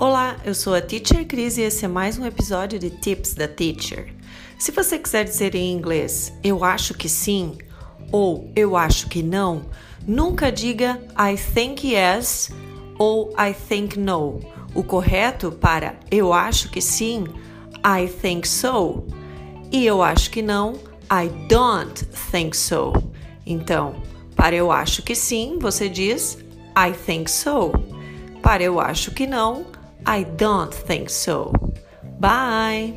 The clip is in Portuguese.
Olá, eu sou a Teacher Cris e esse é mais um episódio de Tips da Teacher. Se você quiser dizer em inglês eu acho que sim ou eu acho que não, nunca diga I think yes ou I think no. O correto para eu acho que sim, I think so. E eu acho que não, I don't think so. Então, para eu acho que sim, você diz I think so. Para eu acho que não, I don't think so. Bye!